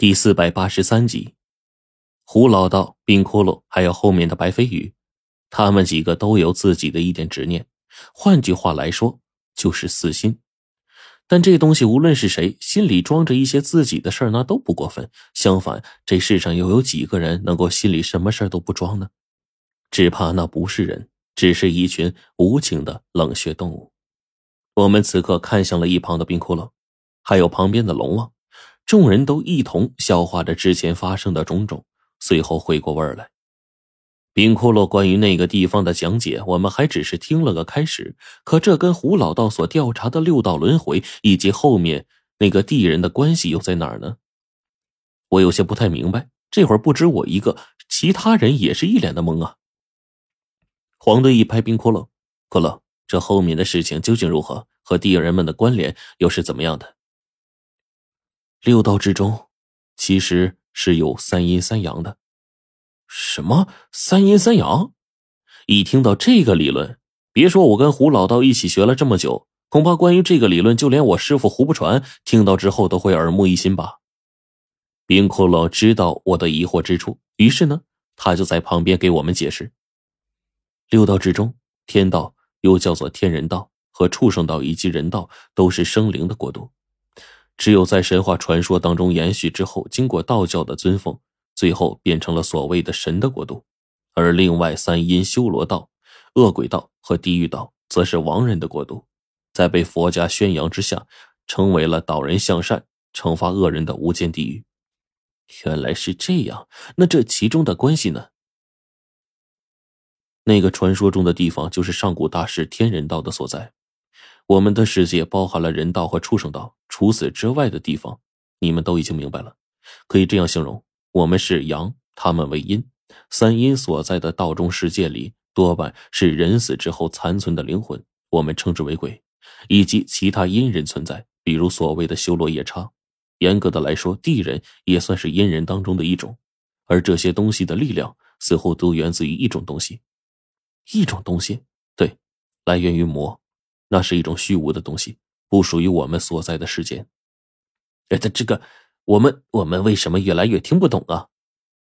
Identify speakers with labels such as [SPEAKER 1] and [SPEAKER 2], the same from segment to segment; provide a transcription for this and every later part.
[SPEAKER 1] 第四百八十三集，胡老道、冰窟窿，还有后面的白飞羽，他们几个都有自己的一点执念，换句话来说，就是私心。但这东西无论是谁，心里装着一些自己的事儿，那都不过分。相反，这世上又有几个人能够心里什么事儿都不装呢？只怕那不是人，只是一群无情的冷血动物。我们此刻看向了一旁的冰窟窿，还有旁边的龙王。众人都一同消化着之前发生的种种，随后回过味儿来。冰骷髅关于那个地方的讲解，我们还只是听了个开始。可这跟胡老道所调查的六道轮回以及后面那个地人的关系又在哪儿呢？我有些不太明白。这会儿不止我一个，其他人也是一脸的懵啊。黄队一拍冰骷髅：“骷髅，这后面的事情究竟如何？和地人们的关联又是怎么样的？”六道之中，其实是有三阴三阳的。
[SPEAKER 2] 什么三阴三阳？
[SPEAKER 1] 一听到这个理论，别说我跟胡老道一起学了这么久，恐怕关于这个理论，就连我师傅胡不传听到之后都会耳目一新吧。冰骷髅知道我的疑惑之处，于是呢，他就在旁边给我们解释：六道之中，天道又叫做天人道，和畜生道以及人道都是生灵的国度。只有在神话传说当中延续之后，经过道教的尊奉，最后变成了所谓的神的国度。而另外三阴修罗道、恶鬼道和地狱道，则是亡人的国度，在被佛家宣扬之下，成为了导人向善、惩罚恶人的无间地狱。原来是这样，那这其中的关系呢？那个传说中的地方，就是上古大师天人道的所在。我们的世界包含了人道和畜生道，除此之外的地方，你们都已经明白了。可以这样形容：我们是阳，他们为阴。三阴所在的道中世界里，多半是人死之后残存的灵魂，我们称之为鬼，以及其他阴人存在，比如所谓的修罗夜叉。严格的来说，地人也算是阴人当中的一种。而这些东西的力量，似乎都源自于一种东西，一种东西，对，来源于魔。那是一种虚无的东西，不属于我们所在的世界。
[SPEAKER 2] 哎，这这个，我们我们为什么越来越听不懂啊？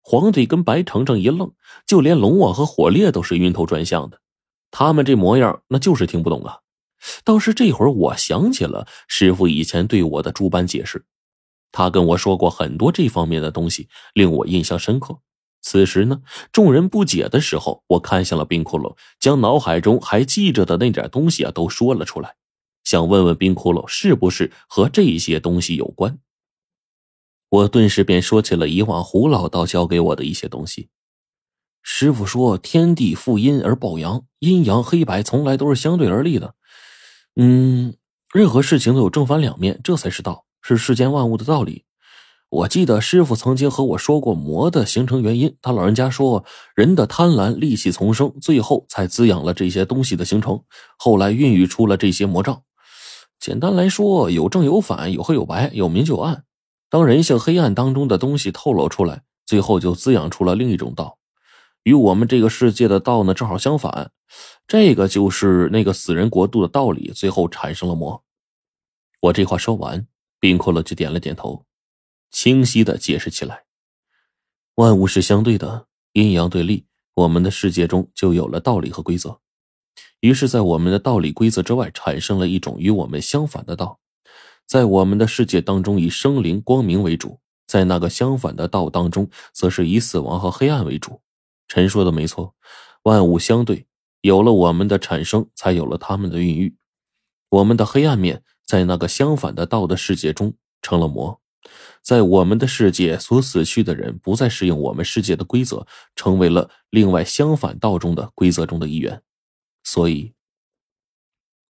[SPEAKER 1] 黄队跟白程程一愣，就连龙王和火烈都是晕头转向的。他们这模样，那就是听不懂啊。倒是这会儿，我想起了师傅以前对我的诸般解释，他跟我说过很多这方面的东西，令我印象深刻。此时呢，众人不解的时候，我看向了冰窟窿，将脑海中还记着的那点东西啊都说了出来，想问问冰窟窿是不是和这些东西有关。我顿时便说起了以往胡老道教给我的一些东西。师傅说：“天地负阴而抱阳，阴阳黑白从来都是相对而立的。嗯，任何事情都有正反两面，这才是道，是世间万物的道理。”我记得师傅曾经和我说过魔的形成原因，他老人家说，人的贪婪戾气丛生，最后才滋养了这些东西的形成，后来孕育出了这些魔障。简单来说，有正有反，有黑有白，有明就有暗。当人性黑暗当中的东西透露出来，最后就滋养出了另一种道，与我们这个世界的道呢正好相反。这个就是那个死人国度的道理，最后产生了魔。我这话说完，冰骷髅就点了点头。清晰的解释起来，万物是相对的，阴阳对立，我们的世界中就有了道理和规则。于是，在我们的道理规则之外，产生了一种与我们相反的道。在我们的世界当中，以生灵光明为主；在那个相反的道当中，则是以死亡和黑暗为主。陈说的没错，万物相对，有了我们的产生，才有了他们的孕育。我们的黑暗面，在那个相反的道的世界中成了魔。在我们的世界，所死去的人不再适应我们世界的规则，成为了另外相反道中的规则中的一员。所以，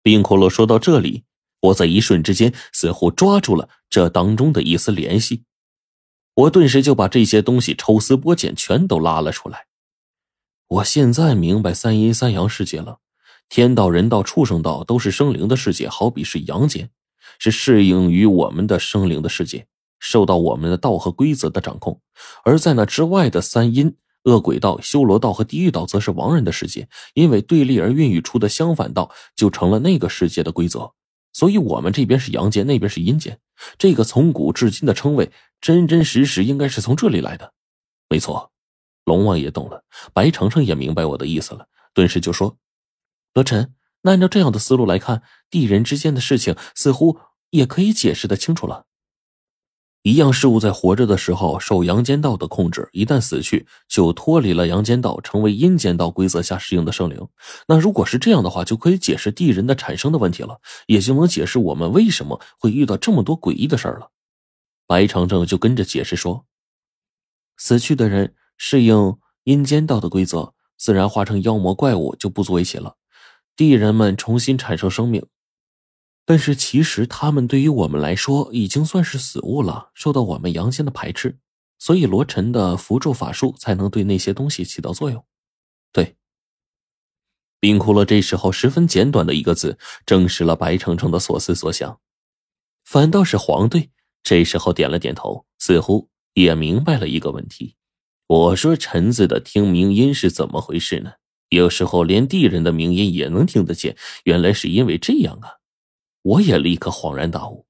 [SPEAKER 1] 冰骷髅说到这里，我在一瞬之间似乎抓住了这当中的一丝联系，我顿时就把这些东西抽丝剥茧，全都拉了出来。我现在明白三阴三阳世界了，天道、人道、畜生道都是生灵的世界，好比是阳间，是适应于我们的生灵的世界。受到我们的道和规则的掌控，而在那之外的三阴恶鬼道、修罗道和地狱道，则是亡人的世界。因为对立而孕育出的相反道，就成了那个世界的规则。所以我们这边是阳间，那边是阴间。这个从古至今的称谓，真真实实应该是从这里来的。没错，龙王也懂了，白程程也明白我的意思了，顿时就说：“罗晨，那按照这样的思路来看，地人之间的事情似乎也可以解释的清楚了。”一样事物在活着的时候受阳间道的控制，一旦死去就脱离了阳间道，成为阴间道规则下适应的生灵。那如果是这样的话，就可以解释地人的产生的问题了，也就能解释我们为什么会遇到这么多诡异的事儿了。白长正就跟着解释说：“死去的人适应阴间道的规则，自然化成妖魔怪物就不足为奇了。地人们重新产生生命。”但是其实他们对于我们来说已经算是死物了，受到我们阳间的排斥，所以罗晨的符咒法术才能对那些东西起到作用。对，冰骷髅这时候十分简短的一个字，证实了白程程的所思所想。反倒是黄队这时候点了点头，似乎也明白了一个问题。我说陈子的听鸣音是怎么回事呢？有时候连地人的鸣音也能听得见，原来是因为这样啊。我也立刻恍然大悟，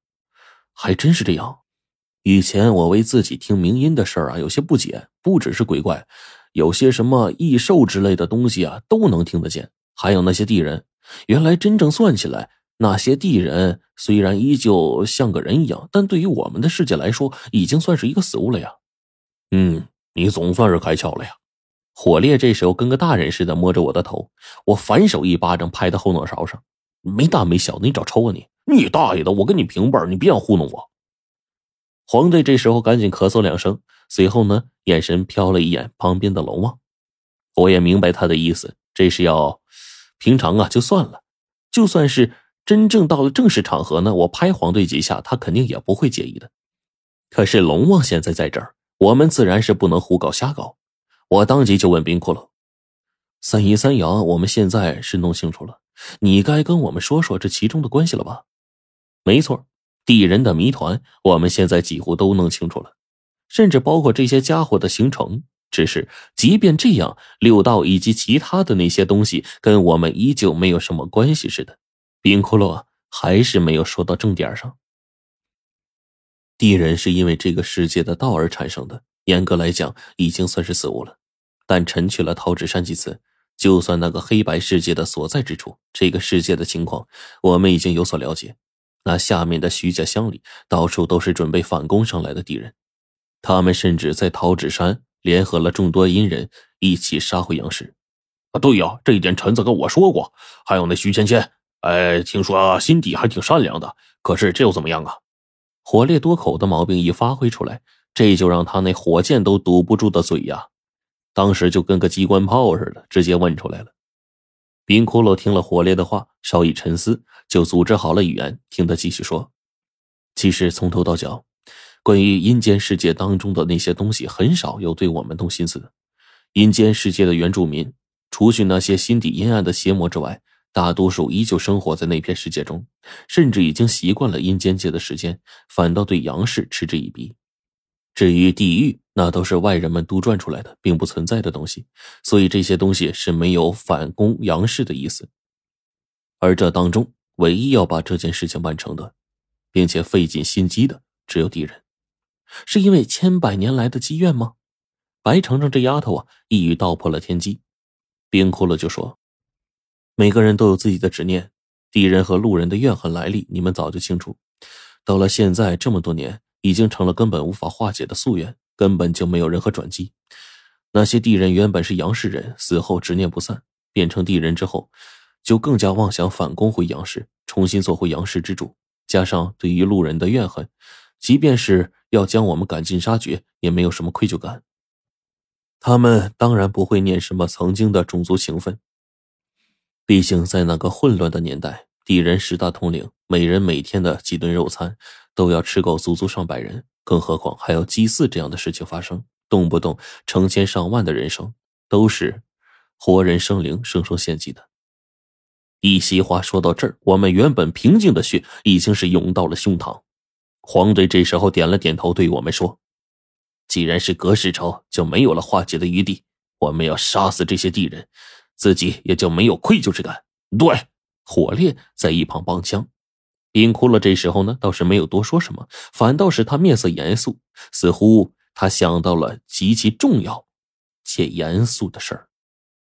[SPEAKER 1] 还真是这样。以前我为自己听鸣音的事儿啊有些不解，不只是鬼怪，有些什么异兽之类的东西啊都能听得见。还有那些地人，原来真正算起来，那些地人虽然依旧像个人一样，但对于我们的世界来说，已经算是一个死物了呀。嗯，你总算是开窍了呀。火烈这时候跟个大人似的摸着我的头，我反手一巴掌拍到后脑勺上。没大没小的，你找抽啊你！你大爷的！我跟你平辈你别想糊弄我。黄队这时候赶紧咳嗽两声，随后呢，眼神瞟了一眼旁边的龙王。我也明白他的意思，这是要平常啊就算了，就算是真正到了正式场合呢，我拍黄队几下，他肯定也不会介意的。可是龙王现在在这儿，我们自然是不能胡搞瞎搞。我当即就问冰骷髅：“三姨三阳，我们现在是弄清楚了。”你该跟我们说说这其中的关系了吧？没错，地人的谜团，我们现在几乎都弄清楚了，甚至包括这些家伙的形成。只是，即便这样，六道以及其他的那些东西，跟我们依旧没有什么关系似的。冰骷髅还是没有说到正点上。地人是因为这个世界的道而产生的，严格来讲，已经算是死物了。但臣去了桃纸山几次。就算那个黑白世界的所在之处，这个世界的情况，我们已经有所了解。那下面的徐家乡里，到处都是准备反攻上来的敌人，他们甚至在桃纸山联合了众多阴人，一起杀回杨氏。
[SPEAKER 2] 啊，对呀，这一点臣子跟我说过。还有那徐芊芊，哎，听说心底还挺善良的。可是这又怎么样啊？
[SPEAKER 1] 火烈多口的毛病一发挥出来，这就让他那火箭都堵不住的嘴呀。当时就跟个机关炮似的，直接问出来了。冰骷髅听了火烈的话，稍一沉思，就组织好了语言，听他继续说。其实从头到脚，关于阴间世界当中的那些东西，很少有对我们动心思的。阴间世界的原住民，除去那些心底阴暗的邪魔之外，大多数依旧生活在那片世界中，甚至已经习惯了阴间界的时间，反倒对阳世嗤之以鼻。至于地狱，那都是外人们杜撰出来的，并不存在的东西，所以这些东西是没有反攻杨氏的意思。而这当中，唯一要把这件事情完成的，并且费尽心机的，只有敌人，是因为千百年来的积怨吗？白程程这丫头啊，一语道破了天机。冰哭了就说：“每个人都有自己的执念，敌人和路人的怨恨来历，你们早就清楚。到了现在这么多年。”已经成了根本无法化解的夙愿，根本就没有任何转机。那些地人原本是杨氏人，死后执念不散，变成地人之后，就更加妄想反攻回杨氏，重新做回杨氏之主。加上对于路人的怨恨，即便是要将我们赶尽杀绝，也没有什么愧疚感。他们当然不会念什么曾经的种族情分，毕竟在那个混乱的年代。地人十大统领，每人每天的几顿肉餐，都要吃够足足上百人，更何况还有祭祀这样的事情发生，动不动成千上万的人生，都是活人生灵生生献祭的。一席话说到这儿，我们原本平静的血已经是涌到了胸膛。黄队这时候点了点头，对我们说：“既然是隔世仇，就没有了化解的余地。我们要杀死这些地人，自己也就没有愧疚之感。”
[SPEAKER 2] 对。
[SPEAKER 1] 火烈在一旁帮腔，冰窟窿这时候呢，倒是没有多说什么，反倒是他面色严肃，似乎他想到了极其重要且严肃的事儿。